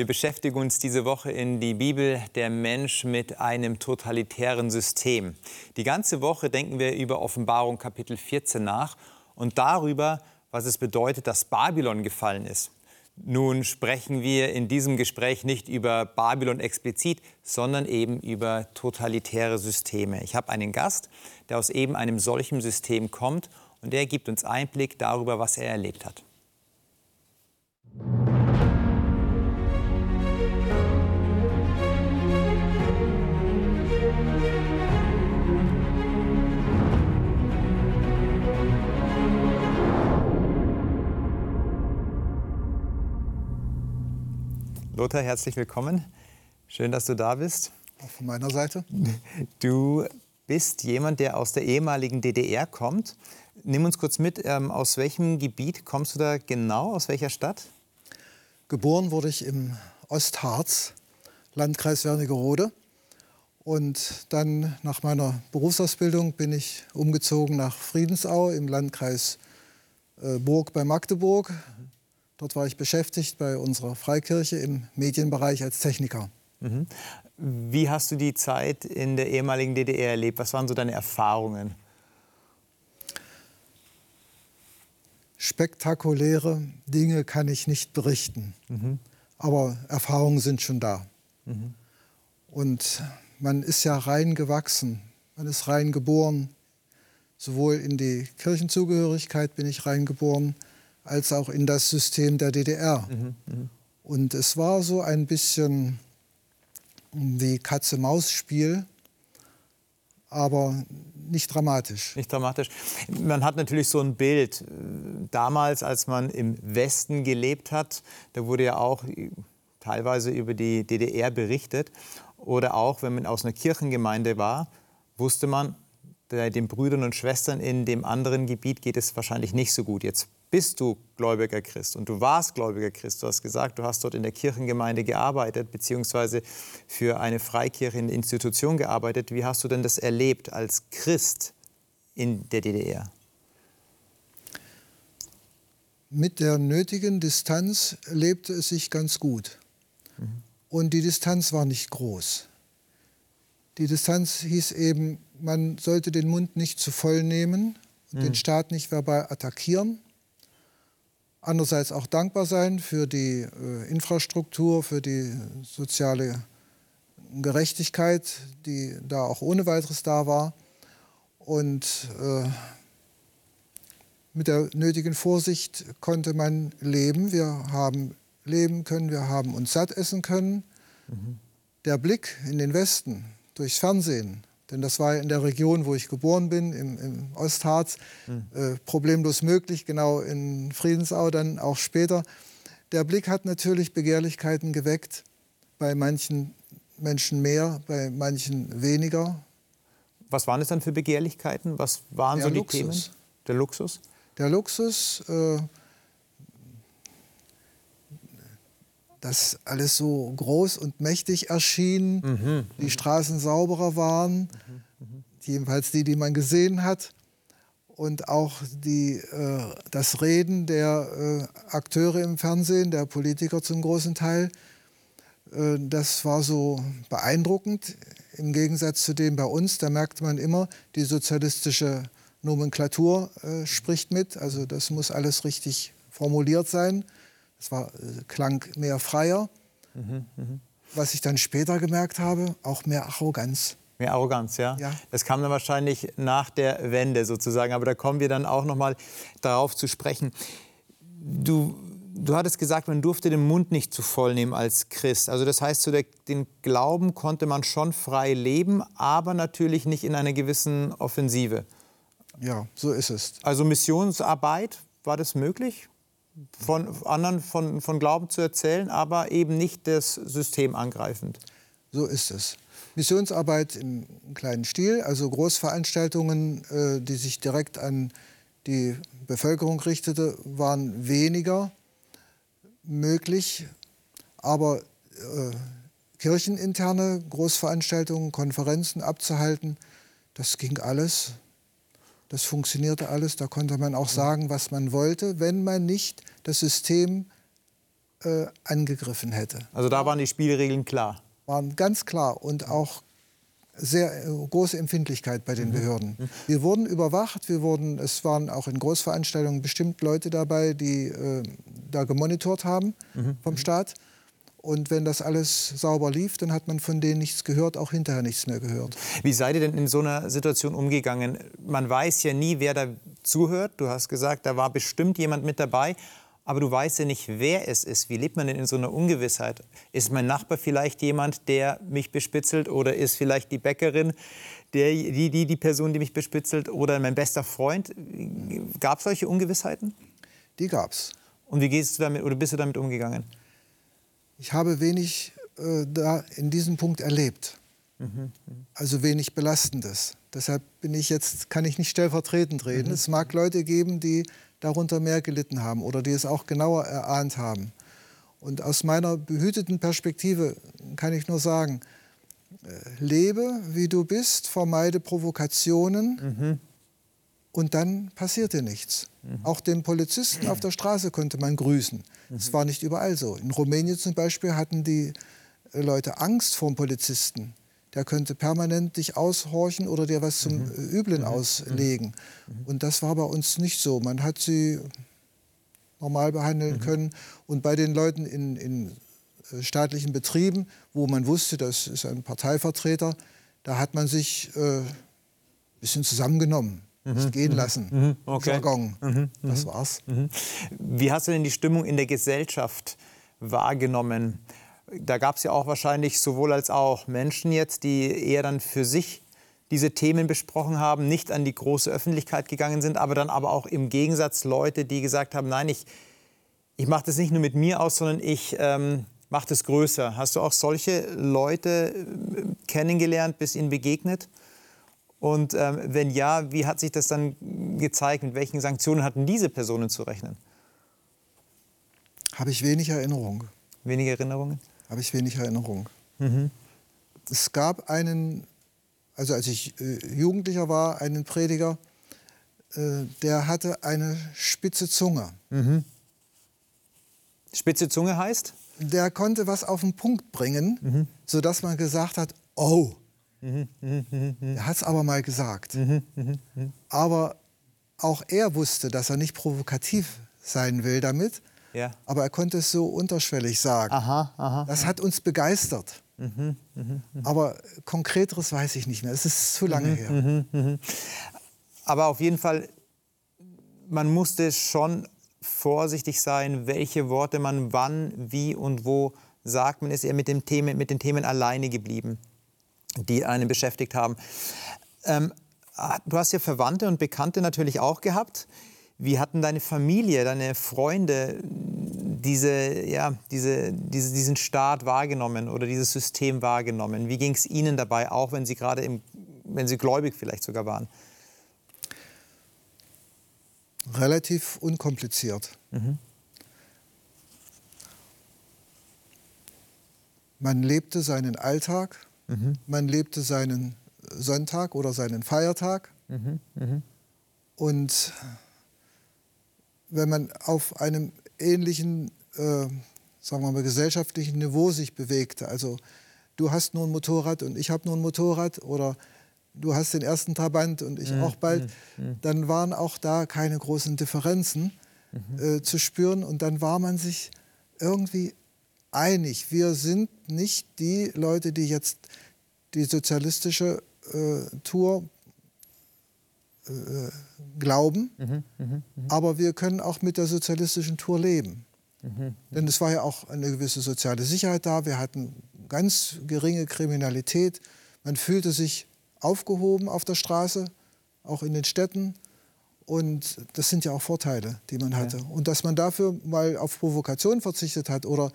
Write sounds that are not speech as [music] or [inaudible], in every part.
Wir beschäftigen uns diese Woche in die Bibel der Mensch mit einem totalitären System. Die ganze Woche denken wir über Offenbarung Kapitel 14 nach und darüber, was es bedeutet, dass Babylon gefallen ist. Nun sprechen wir in diesem Gespräch nicht über Babylon explizit, sondern eben über totalitäre Systeme. Ich habe einen Gast, der aus eben einem solchen System kommt und der gibt uns Einblick darüber, was er erlebt hat. Lothar, herzlich willkommen. Schön, dass du da bist. Auch von meiner Seite. [laughs] Du bist jemand, der aus der ehemaligen DDR kommt. Nimm uns kurz mit, ähm, aus welchem Gebiet kommst du da genau, aus welcher Stadt? Geboren wurde ich im Ostharz, Landkreis Wernigerode. Und dann nach meiner Berufsausbildung bin ich umgezogen nach Friedensau im Landkreis äh, Burg bei Magdeburg. Dort war ich beschäftigt bei unserer Freikirche im Medienbereich als Techniker. Mhm. Wie hast du die Zeit in der ehemaligen DDR erlebt? Was waren so deine Erfahrungen? Spektakuläre Dinge kann ich nicht berichten, mhm. aber Erfahrungen sind schon da. Mhm. Und man ist ja rein gewachsen, man ist rein geboren. Sowohl in die Kirchenzugehörigkeit bin ich reingeboren, als auch in das System der DDR. Mhm, mh. Und es war so ein bisschen wie Katze-Maus-Spiel, aber nicht dramatisch. Nicht dramatisch. Man hat natürlich so ein Bild. Damals, als man im Westen gelebt hat, da wurde ja auch teilweise über die DDR berichtet. Oder auch, wenn man aus einer Kirchengemeinde war, wusste man, den Brüdern und Schwestern in dem anderen Gebiet geht es wahrscheinlich nicht so gut. Jetzt bist du gläubiger Christ und du warst gläubiger Christ. Du hast gesagt, du hast dort in der Kirchengemeinde gearbeitet, beziehungsweise für eine Freikirche in Institution gearbeitet. Wie hast du denn das erlebt als Christ in der DDR? Mit der nötigen Distanz lebte es sich ganz gut. Mhm. Und die Distanz war nicht groß. Die Distanz hieß eben, man sollte den Mund nicht zu voll nehmen, mhm. den Staat nicht verbal attackieren andererseits auch dankbar sein für die äh, Infrastruktur, für die soziale Gerechtigkeit, die da auch ohne weiteres da war. Und äh, mit der nötigen Vorsicht konnte man leben. Wir haben leben können, wir haben uns satt essen können. Mhm. Der Blick in den Westen durchs Fernsehen denn das war in der Region, wo ich geboren bin, im, im Ostharz, mhm. äh, problemlos möglich, genau in Friedensau dann auch später. Der Blick hat natürlich Begehrlichkeiten geweckt, bei manchen Menschen mehr, bei manchen weniger. Was waren es dann für Begehrlichkeiten? Was waren der so die Luxus. Themen? Der Luxus? Der Luxus, äh, dass alles so groß und mächtig erschien, mhm, die mhm. Straßen sauberer waren, mhm, jedenfalls die, die man gesehen hat. Und auch die, äh, das Reden der äh, Akteure im Fernsehen, der Politiker zum großen Teil, äh, das war so beeindruckend. Im Gegensatz zu dem bei uns, da merkt man immer, die sozialistische Nomenklatur äh, spricht mit. Also das muss alles richtig formuliert sein. Es war, äh, klang mehr freier. Mhm, mh. Was ich dann später gemerkt habe, auch mehr Arroganz. Mehr Arroganz, ja? ja. Das kam dann wahrscheinlich nach der Wende sozusagen. Aber da kommen wir dann auch noch mal darauf zu sprechen. Du, du hattest gesagt, man durfte den Mund nicht zu voll nehmen als Christ. Also das heißt, so der, den Glauben konnte man schon frei leben, aber natürlich nicht in einer gewissen Offensive. Ja, so ist es. Also Missionsarbeit, war das möglich? Von anderen von, von Glauben zu erzählen, aber eben nicht das System angreifend. So ist es. Missionsarbeit im kleinen Stil, also Großveranstaltungen, äh, die sich direkt an die Bevölkerung richtete, waren weniger möglich. Aber äh, kircheninterne Großveranstaltungen, Konferenzen abzuhalten, das ging alles. Das funktionierte alles. Da konnte man auch sagen, was man wollte, wenn man nicht das System äh, angegriffen hätte. Also da waren die Spielregeln klar. Waren ganz klar und auch sehr äh, große Empfindlichkeit bei den mhm. Behörden. Mhm. Wir wurden überwacht, wir wurden, es waren auch in Großveranstaltungen bestimmt Leute dabei, die äh, da gemonitort haben mhm. vom Staat. Und wenn das alles sauber lief, dann hat man von denen nichts gehört, auch hinterher nichts mehr gehört. Wie seid ihr denn in so einer Situation umgegangen? Man weiß ja nie, wer da zuhört. Du hast gesagt, da war bestimmt jemand mit dabei aber du weißt ja nicht, wer es ist. Wie lebt man denn in so einer Ungewissheit? Ist mein Nachbar vielleicht jemand, der mich bespitzelt oder ist vielleicht die Bäckerin der, die, die, die Person, die mich bespitzelt oder mein bester Freund? Gab es solche Ungewissheiten? Die gab es. Und wie gehst du damit oder bist du damit umgegangen? Ich habe wenig äh, da in diesem Punkt erlebt. Mhm, also wenig Belastendes. Deshalb bin ich jetzt, kann ich nicht stellvertretend reden. Mhm. Es mag Leute geben, die darunter mehr gelitten haben oder die es auch genauer erahnt haben. Und aus meiner behüteten Perspektive kann ich nur sagen, äh, lebe wie du bist, vermeide Provokationen mhm. Und dann passiert dir nichts. Mhm. Auch den Polizisten auf der Straße konnte man grüßen. Es mhm. war nicht überall so. In Rumänien zum Beispiel hatten die äh, Leute Angst vor dem Polizisten der könnte permanent dich aushorchen oder dir was zum mhm. Üblen mhm. auslegen. Mhm. Und das war bei uns nicht so. Man hat sie normal behandeln mhm. können. Und bei den Leuten in, in äh, staatlichen Betrieben, wo man wusste, das ist ein Parteivertreter, da hat man sich äh, ein bisschen zusammengenommen. Mhm. gehen mhm. lassen. Mhm. Okay. Jargon. Mhm. Das war's. Wie hast du denn die Stimmung in der Gesellschaft wahrgenommen? da gab es ja auch wahrscheinlich sowohl als auch Menschen jetzt, die eher dann für sich diese Themen besprochen haben, nicht an die große Öffentlichkeit gegangen sind, aber dann aber auch im Gegensatz Leute, die gesagt haben, nein, ich, ich mache das nicht nur mit mir aus, sondern ich ähm, mache das größer. Hast du auch solche Leute äh, kennengelernt, bist ihnen begegnet? Und ähm, wenn ja, wie hat sich das dann gezeigt? Mit welchen Sanktionen hatten diese Personen zu rechnen? Habe ich wenig Erinnerung. Wenige Erinnerungen? habe ich wenig Erinnerung. Mhm. Es gab einen, also als ich äh, Jugendlicher war, einen Prediger, äh, der hatte eine spitze Zunge. Mhm. Spitze Zunge heißt? Der konnte was auf den Punkt bringen, mhm. sodass man gesagt hat, oh. Mhm. Er hat es aber mal gesagt. Mhm. Mhm. Aber auch er wusste, dass er nicht provokativ sein will damit, ja. Aber er konnte es so unterschwellig sagen. Aha, aha, das hat uns begeistert. Mhm, mh, mh. Aber konkreteres weiß ich nicht mehr. Es ist zu lange mhm, her. Mhm, mhm. Aber auf jeden Fall, man musste schon vorsichtig sein, welche Worte man wann, wie und wo sagt. Man ist eher mit, dem Themen, mit den Themen alleine geblieben, die einen beschäftigt haben. Ähm, du hast ja Verwandte und Bekannte natürlich auch gehabt. Wie hatten deine Familie, deine Freunde diese, ja, diese, diese, diesen Staat wahrgenommen oder dieses System wahrgenommen? Wie ging es ihnen dabei, auch wenn sie gerade, im, wenn sie gläubig vielleicht sogar waren? Relativ unkompliziert. Mhm. Man lebte seinen Alltag, mhm. man lebte seinen Sonntag oder seinen Feiertag. Mhm. mhm. Und wenn man auf einem ähnlichen, äh, sagen wir mal, gesellschaftlichen Niveau sich bewegte, also du hast nur ein Motorrad und ich habe nur ein Motorrad oder du hast den ersten Trabant und ich mhm. auch bald, mhm. mhm. dann waren auch da keine großen Differenzen äh, zu spüren und dann war man sich irgendwie einig. Wir sind nicht die Leute, die jetzt die sozialistische äh, Tour äh, glauben, mhm, mh, mh. aber wir können auch mit der sozialistischen Tour leben. Mhm, Denn es war ja auch eine gewisse soziale Sicherheit da. Wir hatten ganz geringe Kriminalität. Man fühlte sich aufgehoben auf der Straße, auch in den Städten. Und das sind ja auch Vorteile, die man hatte. Ja. Und dass man dafür mal auf Provokation verzichtet hat oder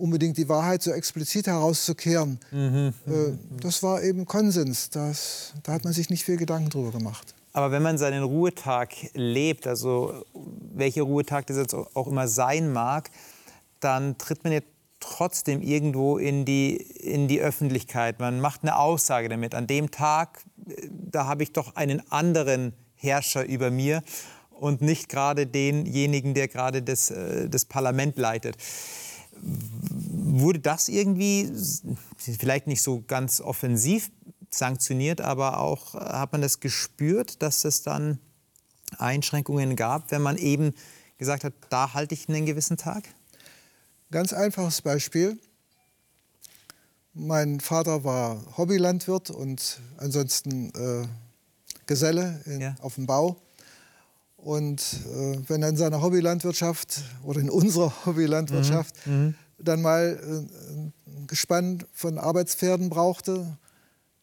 unbedingt die Wahrheit so explizit herauszukehren, mhm, äh, das war eben Konsens. Das, da hat man sich nicht viel Gedanken drüber gemacht. Aber wenn man seinen Ruhetag lebt, also welcher Ruhetag das jetzt auch immer sein mag, dann tritt man ja trotzdem irgendwo in die, in die Öffentlichkeit. Man macht eine Aussage damit. An dem Tag, da habe ich doch einen anderen Herrscher über mir und nicht gerade denjenigen, der gerade das, äh, das Parlament leitet. Wurde das irgendwie, vielleicht nicht so ganz offensiv sanktioniert, aber auch äh, hat man das gespürt, dass es dann Einschränkungen gab, wenn man eben gesagt hat, da halte ich einen gewissen Tag? Ganz einfaches Beispiel. Mein Vater war Hobbylandwirt und ansonsten äh, Geselle in, ja. auf dem Bau. Und äh, wenn er in seiner Hobbylandwirtschaft oder in unserer [laughs] Hobbylandwirtschaft mhm. mhm. dann mal äh, ein Gespann von Arbeitspferden brauchte,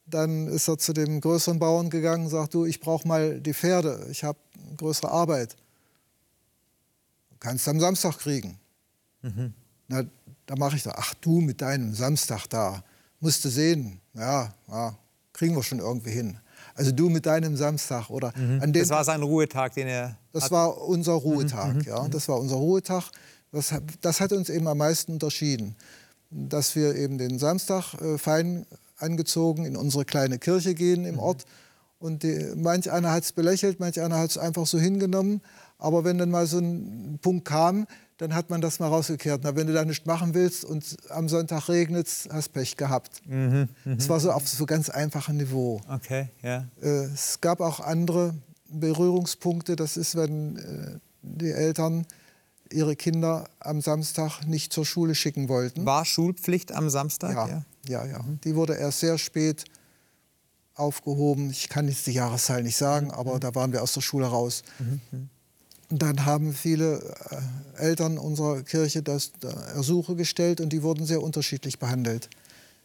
dann ist er zu dem größeren Bauern gegangen und sagt, du, ich brauche mal die Pferde, ich habe größere Arbeit. Du kannst am Samstag kriegen. Mhm. Na, da mache ich da, ach du mit deinem Samstag da, musst du sehen, ja, ja, kriegen wir schon irgendwie hin. Also du mit deinem Samstag oder mhm. an dem Das war sein Ruhetag, den er. Das hat. war unser Ruhetag, mhm. ja. Mhm. Das war unser Ruhetag. Das, das, hat uns eben am meisten unterschieden, dass wir eben den Samstag äh, fein angezogen in unsere kleine Kirche gehen im mhm. Ort. Und die, manch einer hat es belächelt, manch einer hat es einfach so hingenommen. Aber wenn dann mal so ein Punkt kam, dann hat man das mal rausgekehrt. Na, wenn du da nichts machen willst und am Sonntag regnet es, hast Pech gehabt. Mhm, mh. Das war so auf so ganz einfachem Niveau. Okay, ja. Äh, es gab auch andere Berührungspunkte. Das ist, wenn äh, die Eltern ihre Kinder am Samstag nicht zur Schule schicken wollten. War Schulpflicht am Samstag? Ja, ja, ja. ja. Die wurde erst sehr spät aufgehoben. Ich kann jetzt die Jahreszahl nicht sagen, aber mhm. da waren wir aus der Schule raus. Mhm. Dann haben viele äh, Eltern unserer Kirche das Ersuche gestellt und die wurden sehr unterschiedlich behandelt.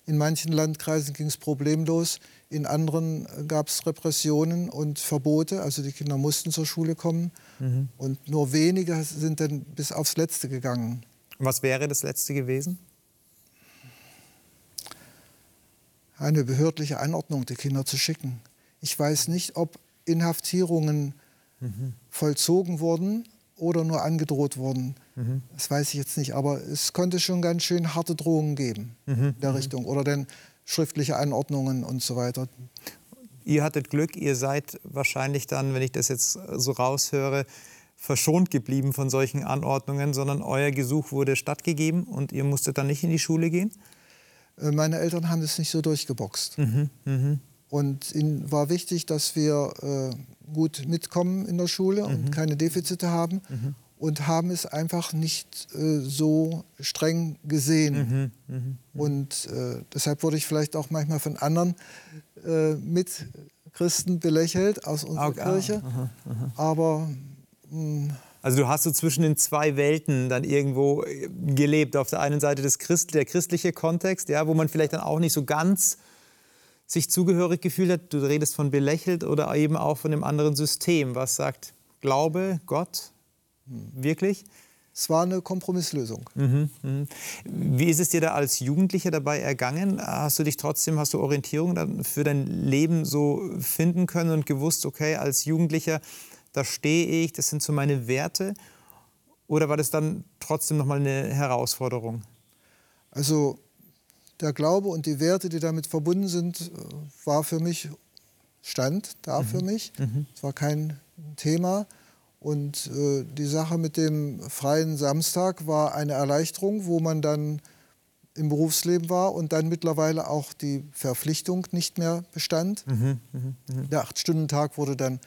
In manchen Landkreisen ging es problemlos, in anderen gab es Repressionen und Verbote, also die Kinder mussten zur Schule kommen. Mhm. Und nur wenige sind dann bis aufs Letzte gegangen. Was wäre das Letzte gewesen? Eine behördliche Anordnung, die Kinder zu schicken. Ich weiß nicht, ob Inhaftierungen mhm. vollzogen wurden oder nur angedroht wurden. Mhm. Das weiß ich jetzt nicht, aber es konnte schon ganz schön harte Drohungen geben in der. Richtung oder dann schriftliche Anordnungen und so weiter. Ihr hattet Glück, ihr seid wahrscheinlich dann, wenn ich das jetzt so raushöre, verschont geblieben von solchen Anordnungen, sondern euer Gesuch wurde stattgegeben und ihr musstet dann nicht in die Schule gehen? Äh, meine Eltern haben das nicht so durchgeboxt. Mhm, mh. Und ihnen war wichtig, dass wir äh, gut mitkommen in der Schule und mhm. keine Defizite haben. Mhm. Und haben es einfach nicht äh, so streng gesehen. Mhm. mhm. Und äh, deshalb wurde ich vielleicht auch manchmal von anderen äh, Mitchristen belächelt aus unserer okay. Kirche. Aha, aha. Aber mh, hm, also du hast so zwischen den zwei Welten dann irgendwo äh, gelebt. Auf der einen Seite das Christ, der christliche Kontext, ja, wo man vielleicht dann auch nicht so ganz sich zugehörig gefühlt hat. Du redest von belächelt oder eben auch von einem anderen System, was sagt Glaube, Gott, wirklich? Es war eine Kompromisslösung. Mhm, mh. Wie ist es dir da als Jugendlicher dabei ergangen? Hast du dich trotzdem, hast du Orientierung für dein Leben so finden können und gewusst, okay, als Jugendlicher, da stehe ich, das sind so meine Werte? Oder war das dann trotzdem nochmal eine Herausforderung? Also der Glaube und die Werte, die damit verbunden sind, äh, war für mich, stand da mhm. für mich. Mhm. Es war kein Thema. Und äh, die Sache mit dem freien Samstag war eine Erleichterung, wo man dann im Berufsleben war und dann mittlerweile auch die Verpflichtung nicht mehr bestand. Mhm, mh, mh. Der Acht-Stunden-Tag wurde dann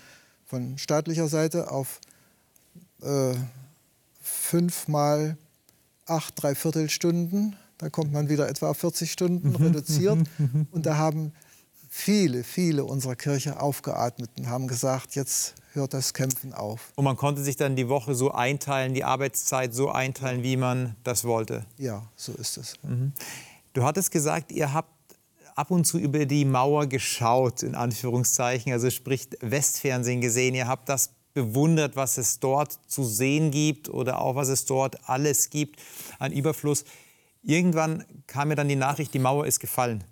von staatlicher Seite auf äh, fünf mal acht Dreiviertelstunden da kommt man wieder etwa auf 40 Stunden mhm. reduziert. Mhm. Und da haben viele, viele unserer Kirche aufgeatmet und haben gesagt, jetzt hört das Kämpfen auf. Und man konnte sich dann die Woche so einteilen, die Arbeitszeit so einteilen, wie man das wollte. Ja, so ist es. Mhm. Du hattest gesagt, ihr habt ab und zu über die Mauer geschaut, in Anführungszeichen, also sprich Westfernsehen gesehen. Ihr habt das bewundert, was es dort zu sehen gibt oder auch was es dort alles gibt an Überfluss. Irgendwann kam mir dann die Nachricht, die Mauer ist gefallen.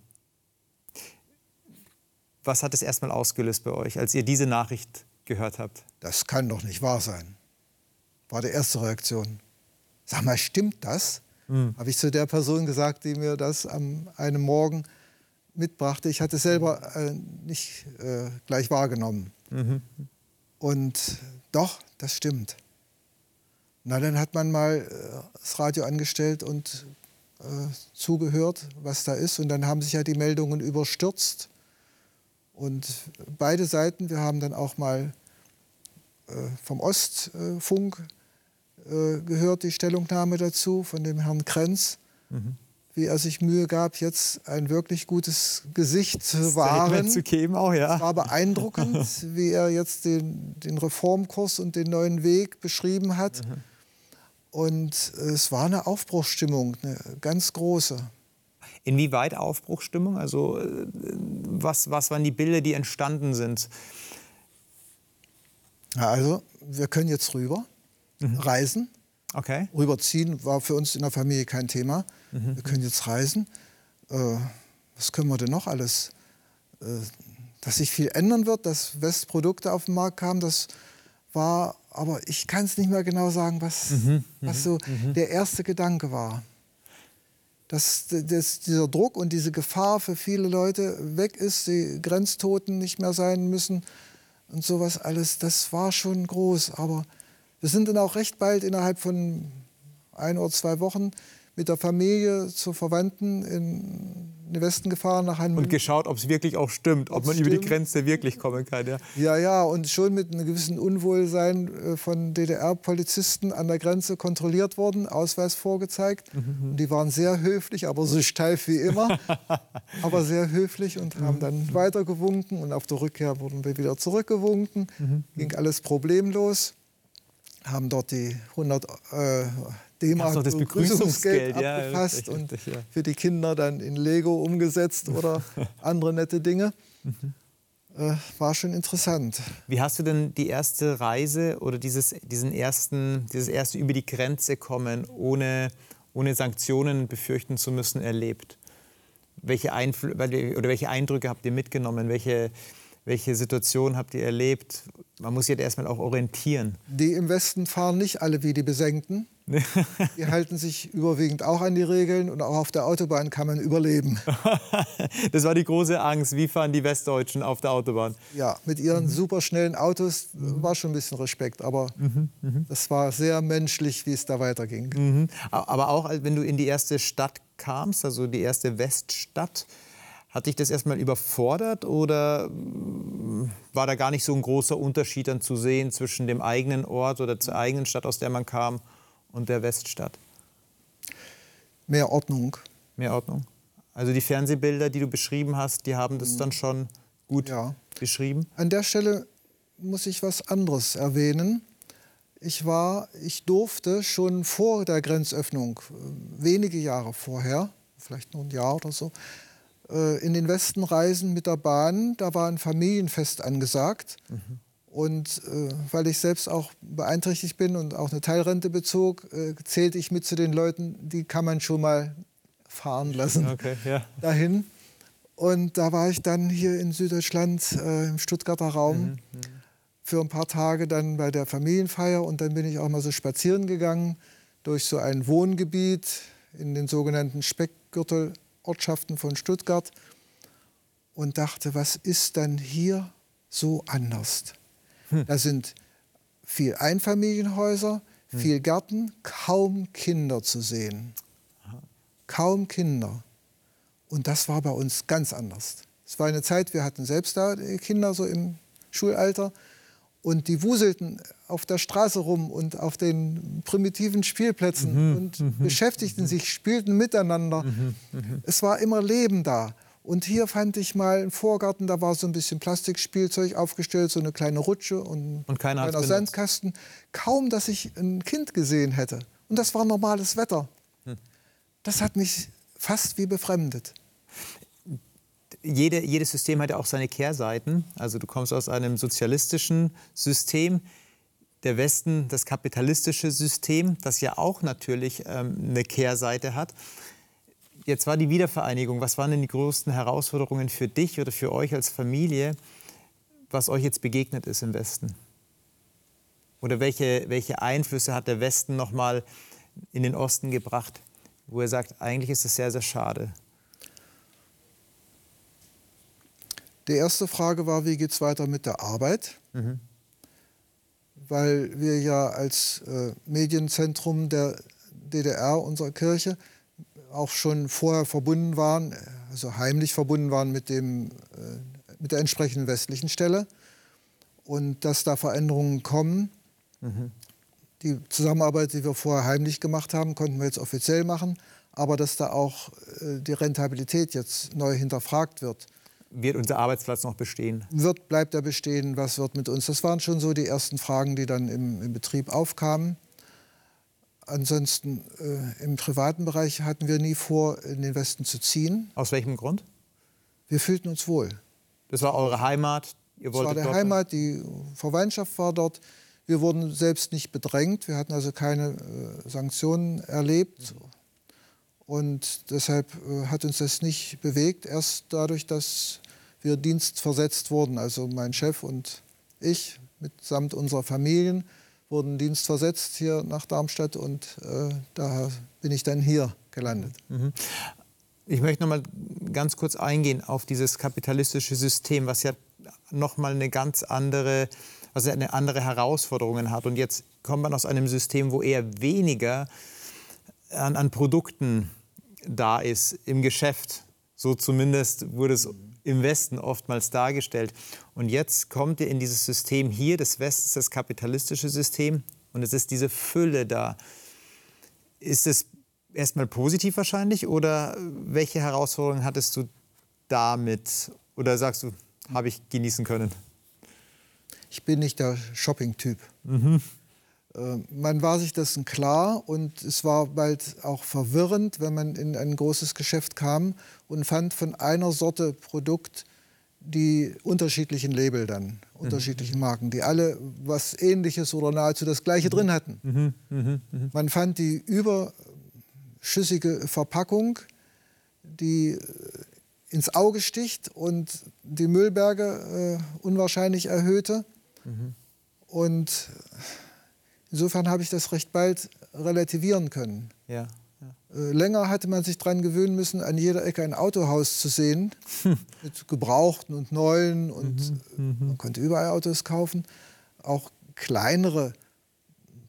Was hat es erstmal ausgelöst bei euch, als ihr diese Nachricht gehört habt? Das kann doch nicht wahr sein, war die erste Reaktion. Sag mal, stimmt das? Mhm. Habe ich zu der Person gesagt, die mir das am einem Morgen mitbrachte. Ich hatte es selber äh, nicht äh, gleich wahrgenommen. Mhm. Und doch, das stimmt. Na, dann hat man mal äh, das Radio angestellt und äh, zugehört, was da ist. Und dann haben sich ja die Meldungen überstürzt. Und beide Seiten, wir haben dann auch mal äh, vom Ostfunk äh, gehört, die Stellungnahme dazu von dem Herrn Krenz. Mhm wie er sich Mühe gab, jetzt ein wirklich gutes Gesicht zu wahren. Zu geben auch, ja. Es war beeindruckend, [laughs] wie er jetzt den, den, Reformkurs und den neuen Weg beschrieben hat. Mhm. Und es war eine Aufbruchsstimmung, eine ganz große. Inwieweit Aufbruchsstimmung? Also äh, was, was waren die Bilder, die entstanden sind? Also wir können jetzt rüber mhm. reisen. Okay. Rüberziehen war für uns in der Familie kein Thema. Mhm. Wir können jetzt reisen. Äh, was können wir denn noch alles? Äh, dass sich viel ändern wird, dass Westprodukte auf den Markt kamen, das war, aber ich kann es nicht mehr genau sagen, was, mhm. mhm was so mhm. der erste Gedanke war. Dass, dass, dieser Druck und diese Gefahr für viele Leute weg ist, die Grenztoten nicht mehr sein müssen und sowas alles, das war schon groß. Aber wir sind dann auch recht bald innerhalb von ein oder zwei Wochen mit der Familie zu Verwandten in den Westen gefahren nach einem und geschaut, ob es wirklich auch stimmt, ob man stimmt. über die Grenze wirklich kommen kann. Ja. ja, ja, und schon mit einem gewissen Unwohlsein äh, von DDR-Polizisten an der Grenze kontrolliert worden, Ausweis vorgezeigt. Mhm. Und die waren sehr höflich, aber so steif wie immer, [laughs] aber sehr höflich und haben dann mhm. weitergewunken. Und auf der Rückkehr wurden wir wieder zurückgewunken. Mhm. Ging alles problemlos. Haben dort die 100 äh, D-Mark das Begrüßungsgeld, Begrüßungsgeld abgefasst ja, und richtig, ja. für die Kinder dann in Lego umgesetzt oder [laughs] andere nette Dinge. Mhm. Äh, war schon interessant. Wie hast du denn die erste Reise oder dieses, diesen ersten, dieses erste über die Grenze kommen, ohne, ohne Sanktionen befürchten zu müssen, erlebt? Welche, Einfl oder welche Eindrücke habt ihr mitgenommen? Welche, welche Situation habt ihr erlebt? Man muss sich jetzt erstmal auch orientieren. Die im Westen fahren nicht alle wie die Besenkten. [laughs] die halten sich überwiegend auch an die Regeln und auch auf der Autobahn kann man überleben. [laughs] das war die große Angst. Wie fahren die Westdeutschen auf der Autobahn? Ja, mit ihren mhm. superschnellen Autos war schon ein bisschen Respekt, aber mhm. Mhm. das war sehr menschlich, wie es da weiterging. Mhm. Aber auch wenn du in die erste Stadt kamst, also die erste Weststadt, hat dich das erstmal überfordert oder mm, war da gar nicht so ein großer Unterschied dann zu sehen zwischen dem eigenen Ort oder zur eigenen Stadt, aus der man kam, und der Weststadt? Mehr Ordnung. Mehr Ordnung. Also die Fernsehbilder, die du beschrieben hast, die haben das dann schon gut ja. beschrieben? An der Stelle muss ich was anderes erwähnen. Ich war, ich durfte schon vor der Grenzöffnung, äh, wenige Jahre vorher, vielleicht nur ein Jahr oder so, äh, in den Westen reisen mit der Bahn. Da war ein Familienfest angesagt. Mhm. Und äh, weil ich selbst auch beeinträchtigt bin und auch eine Teilrente bezog, äh, zählte ich mit zu den Leuten, die kann man schon mal fahren lassen okay, ja. dahin. Und da war ich dann hier in Süddeutschland äh, im Stuttgarter Raum mhm, mhm, für ein paar Tage dann bei der Familienfeier und dann bin ich auch mal so spazieren gegangen durch so ein Wohngebiet in den sogenannten Speckgürtelortschaften von Stuttgart und dachte, was ist dann hier so anders? Hm. Da sind viel Einfamilienhäuser, hm. viel Gärten, kaum Kinder zu sehen. Kaum Kinder. Und das war bei uns ganz anders. Es war eine Zeit, wir hatten selbst da Kinder so im Schulalter und die wuselten auf der Straße rum und auf den primitiven Spielplätzen mhm, und mhm, beschäftigten mhm. sich, spielten miteinander. Mhm, mhm. es war immer Leben da. Und hier fand ich mal einen Vorgarten, da war so ein bisschen Plastikspielzeug aufgestellt, so eine kleine Rutsche und, und ein kleiner Sandkasten. Kaum, dass ich ein Kind gesehen hätte. Und das war normales Wetter. Hm. Das hat mich fast wie befremdet. Jede, jedes System hat ja auch seine Kehrseiten. Also du kommst aus einem sozialistischen System. Der Westen, das kapitalistische System, das ja auch natürlich ähm, eine Kehrseite hat. Jetzt war die Wiedervereinigung. Was waren denn die größten Herausforderungen für dich oder für euch als Familie, was euch jetzt begegnet ist im Westen? Oder welche, welche Einflüsse hat der Westen noch mal in den Osten gebracht, wo er sagt, eigentlich ist es sehr, sehr schade? Die erste Frage war, wie geht es weiter mit der Arbeit? Mhm. weil wir ja als äh, Medienzentrum der DDR, unserer Kirche, auch schon vorher verbunden waren, also heimlich verbunden waren mit, dem, äh, mit der entsprechenden westlichen Stelle. Und dass da Veränderungen kommen. Mhm. Die Zusammenarbeit, die wir vorher heimlich gemacht haben, konnten wir jetzt offiziell machen. Aber dass da auch äh, die Rentabilität jetzt neu hinterfragt wird. Wird unser Arbeitsplatz noch bestehen? Wird, bleibt er bestehen? Was wird mit uns? Das waren schon so die ersten Fragen, die dann im, im Betrieb aufkamen. Ansonsten äh, im privaten Bereich hatten wir nie vor, in den Westen zu ziehen. Aus welchem Grund? Wir fühlten uns wohl. Das war eure Heimat? Ihr das war der Heimat, die Verwandtschaft war dort. Wir wurden selbst nicht bedrängt. Wir hatten also keine äh, Sanktionen erlebt. Und deshalb äh, hat uns das nicht bewegt. Erst dadurch, dass wir dienstversetzt wurden, also mein Chef und ich mitsamt unserer Familien wurden dienstversetzt hier nach Darmstadt und äh, daher bin ich dann hier gelandet. Mhm. Ich möchte noch mal ganz kurz eingehen auf dieses kapitalistische System, was ja noch mal eine ganz andere, ja eine andere Herausforderungen hat. Und jetzt kommt man aus einem System, wo eher weniger an, an Produkten da ist im Geschäft. So zumindest wurde es im Westen oftmals dargestellt. Und jetzt kommt ihr in dieses System hier des Westens, das kapitalistische System, und es ist diese Fülle da. Ist es erstmal positiv wahrscheinlich oder welche Herausforderungen hattest du damit? Oder sagst du, habe ich genießen können? Ich bin nicht der Shopping-Typ. Mhm. Äh, man war sich dessen klar und es war bald auch verwirrend, wenn man in ein großes Geschäft kam und fand von einer Sorte Produkt die unterschiedlichen Label dann, mhm. unterschiedlichen Marken, die alle was Ähnliches oder nahezu das Gleiche drin hatten. Mhm. Mhm. mhm. Man fand die überschüssige Verpackung, die äh, ins Auge sticht und die Müllberge äh, unwahrscheinlich erhöhte. Mhm. Und Insofern habe ich das recht bald relativieren können. Ja, länger hatte man sich daran gewöhnen müssen, an jeder Ecke ein Autohaus zu sehen, [laughs] mit Gebrauchten und Neuen. Und mhm, äh, man konnte überall Autos kaufen. Auch kleinere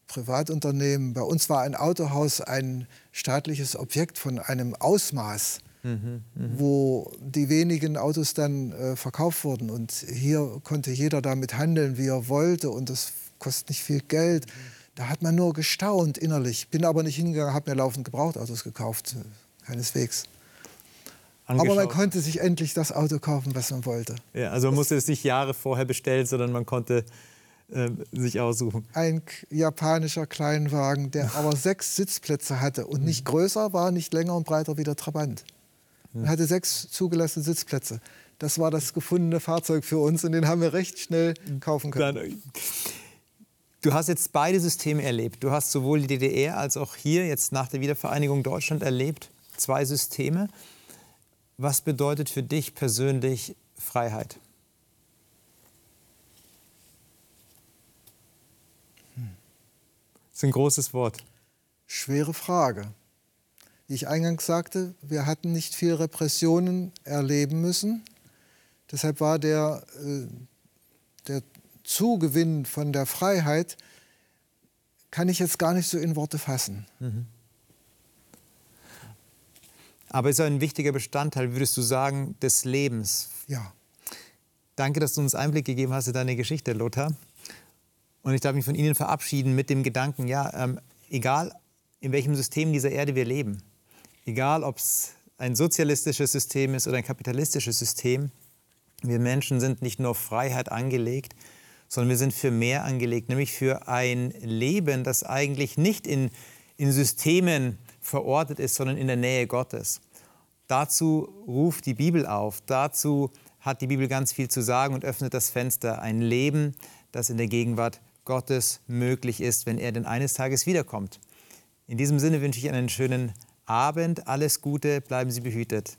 Privatunternehmen. Bei uns war ein Autohaus ein staatliches Objekt von einem Ausmaß, mhm, mh. wo die wenigen Autos dann äh, verkauft wurden. Und hier konnte jeder damit handeln, wie er wollte. Und das kostet nicht viel Geld. Mhm. Da hat man nur gestaunt innerlich. Bin aber nicht hingegangen, habe mir laufend Gebrauchtautos gekauft. Keineswegs. Angeschaut. Aber man konnte sich endlich das Auto kaufen, was man wollte. Ja, also man musste es nicht Jahre vorher bestellen, sondern man konnte äh, sich aussuchen. Ein japanischer Kleinwagen, der [laughs] aber sechs Sitzplätze hatte und nicht größer war, nicht länger und breiter wie der Trabant. Er hatte sechs zugelassene Sitzplätze. Das war das gefundene Fahrzeug für uns und den haben wir recht schnell kaufen können. Dann, Du hast jetzt beide Systeme erlebt. Du hast sowohl die DDR als auch hier jetzt nach der Wiedervereinigung Deutschland erlebt. Zwei Systeme. Was bedeutet für dich persönlich Freiheit? Das ist ein großes Wort. Schwere Frage. Wie ich eingangs sagte, wir hatten nicht viel Repressionen erleben müssen. Deshalb war der, äh, der Zugewinn von der Freiheit kann ich jetzt gar nicht so in Worte fassen. Mhm. Aber ist ein wichtiger Bestandteil, würdest du sagen, des Lebens. Ja. Danke, dass du uns Einblick gegeben hast in deine Geschichte, Lothar. Und ich darf mich von Ihnen verabschieden mit dem Gedanken, ja, ähm, egal in welchem System dieser Erde wir leben, egal ob es ein sozialistisches System ist oder ein kapitalistisches System, wir Menschen sind nicht nur auf Freiheit angelegt, sondern wir sind für mehr angelegt, nämlich für ein Leben, das eigentlich nicht in, in Systemen verortet ist, sondern in der Nähe Gottes. Dazu ruft die Bibel auf, dazu hat die Bibel ganz viel zu sagen und öffnet das Fenster. Ein Leben, das in der Gegenwart Gottes möglich ist, wenn er denn eines Tages wiederkommt. In diesem Sinne wünsche ich einen schönen Abend, alles Gute, bleiben Sie behütet.